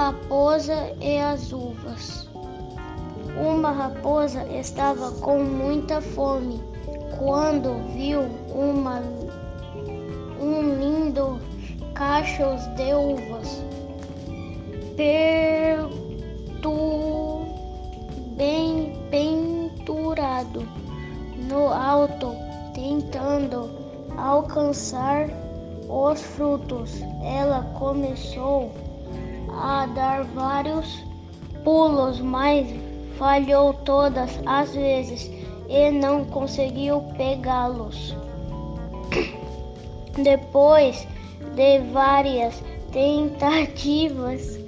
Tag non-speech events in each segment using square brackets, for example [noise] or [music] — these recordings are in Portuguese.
raposa e as uvas. Uma raposa estava com muita fome quando viu uma, um lindo cacho de uvas perto, bem pendurado no alto, tentando alcançar os frutos. Ela começou a dar vários pulos, mas falhou todas as vezes e não conseguiu pegá-los. [coughs] Depois de várias tentativas,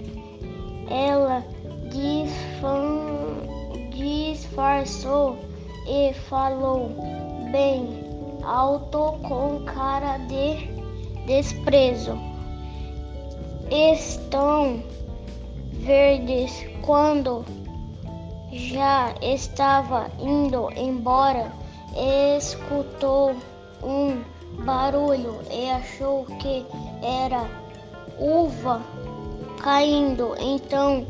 ela disfarçou e falou bem alto com cara de desprezo. Estão verdes quando já estava indo embora, escutou um barulho e achou que era uva caindo. Então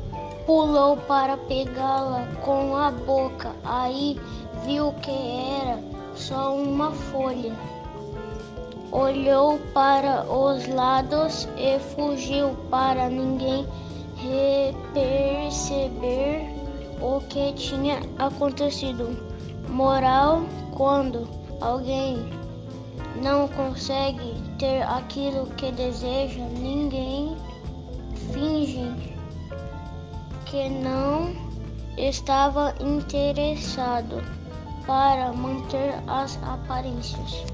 pulou para pegá-la com a boca. Aí viu que era só uma folha. Olhou para os lados e fugiu para ninguém perceber o que tinha acontecido. Moral: quando alguém não consegue ter aquilo que deseja, ninguém finge que não estava interessado para manter as aparências.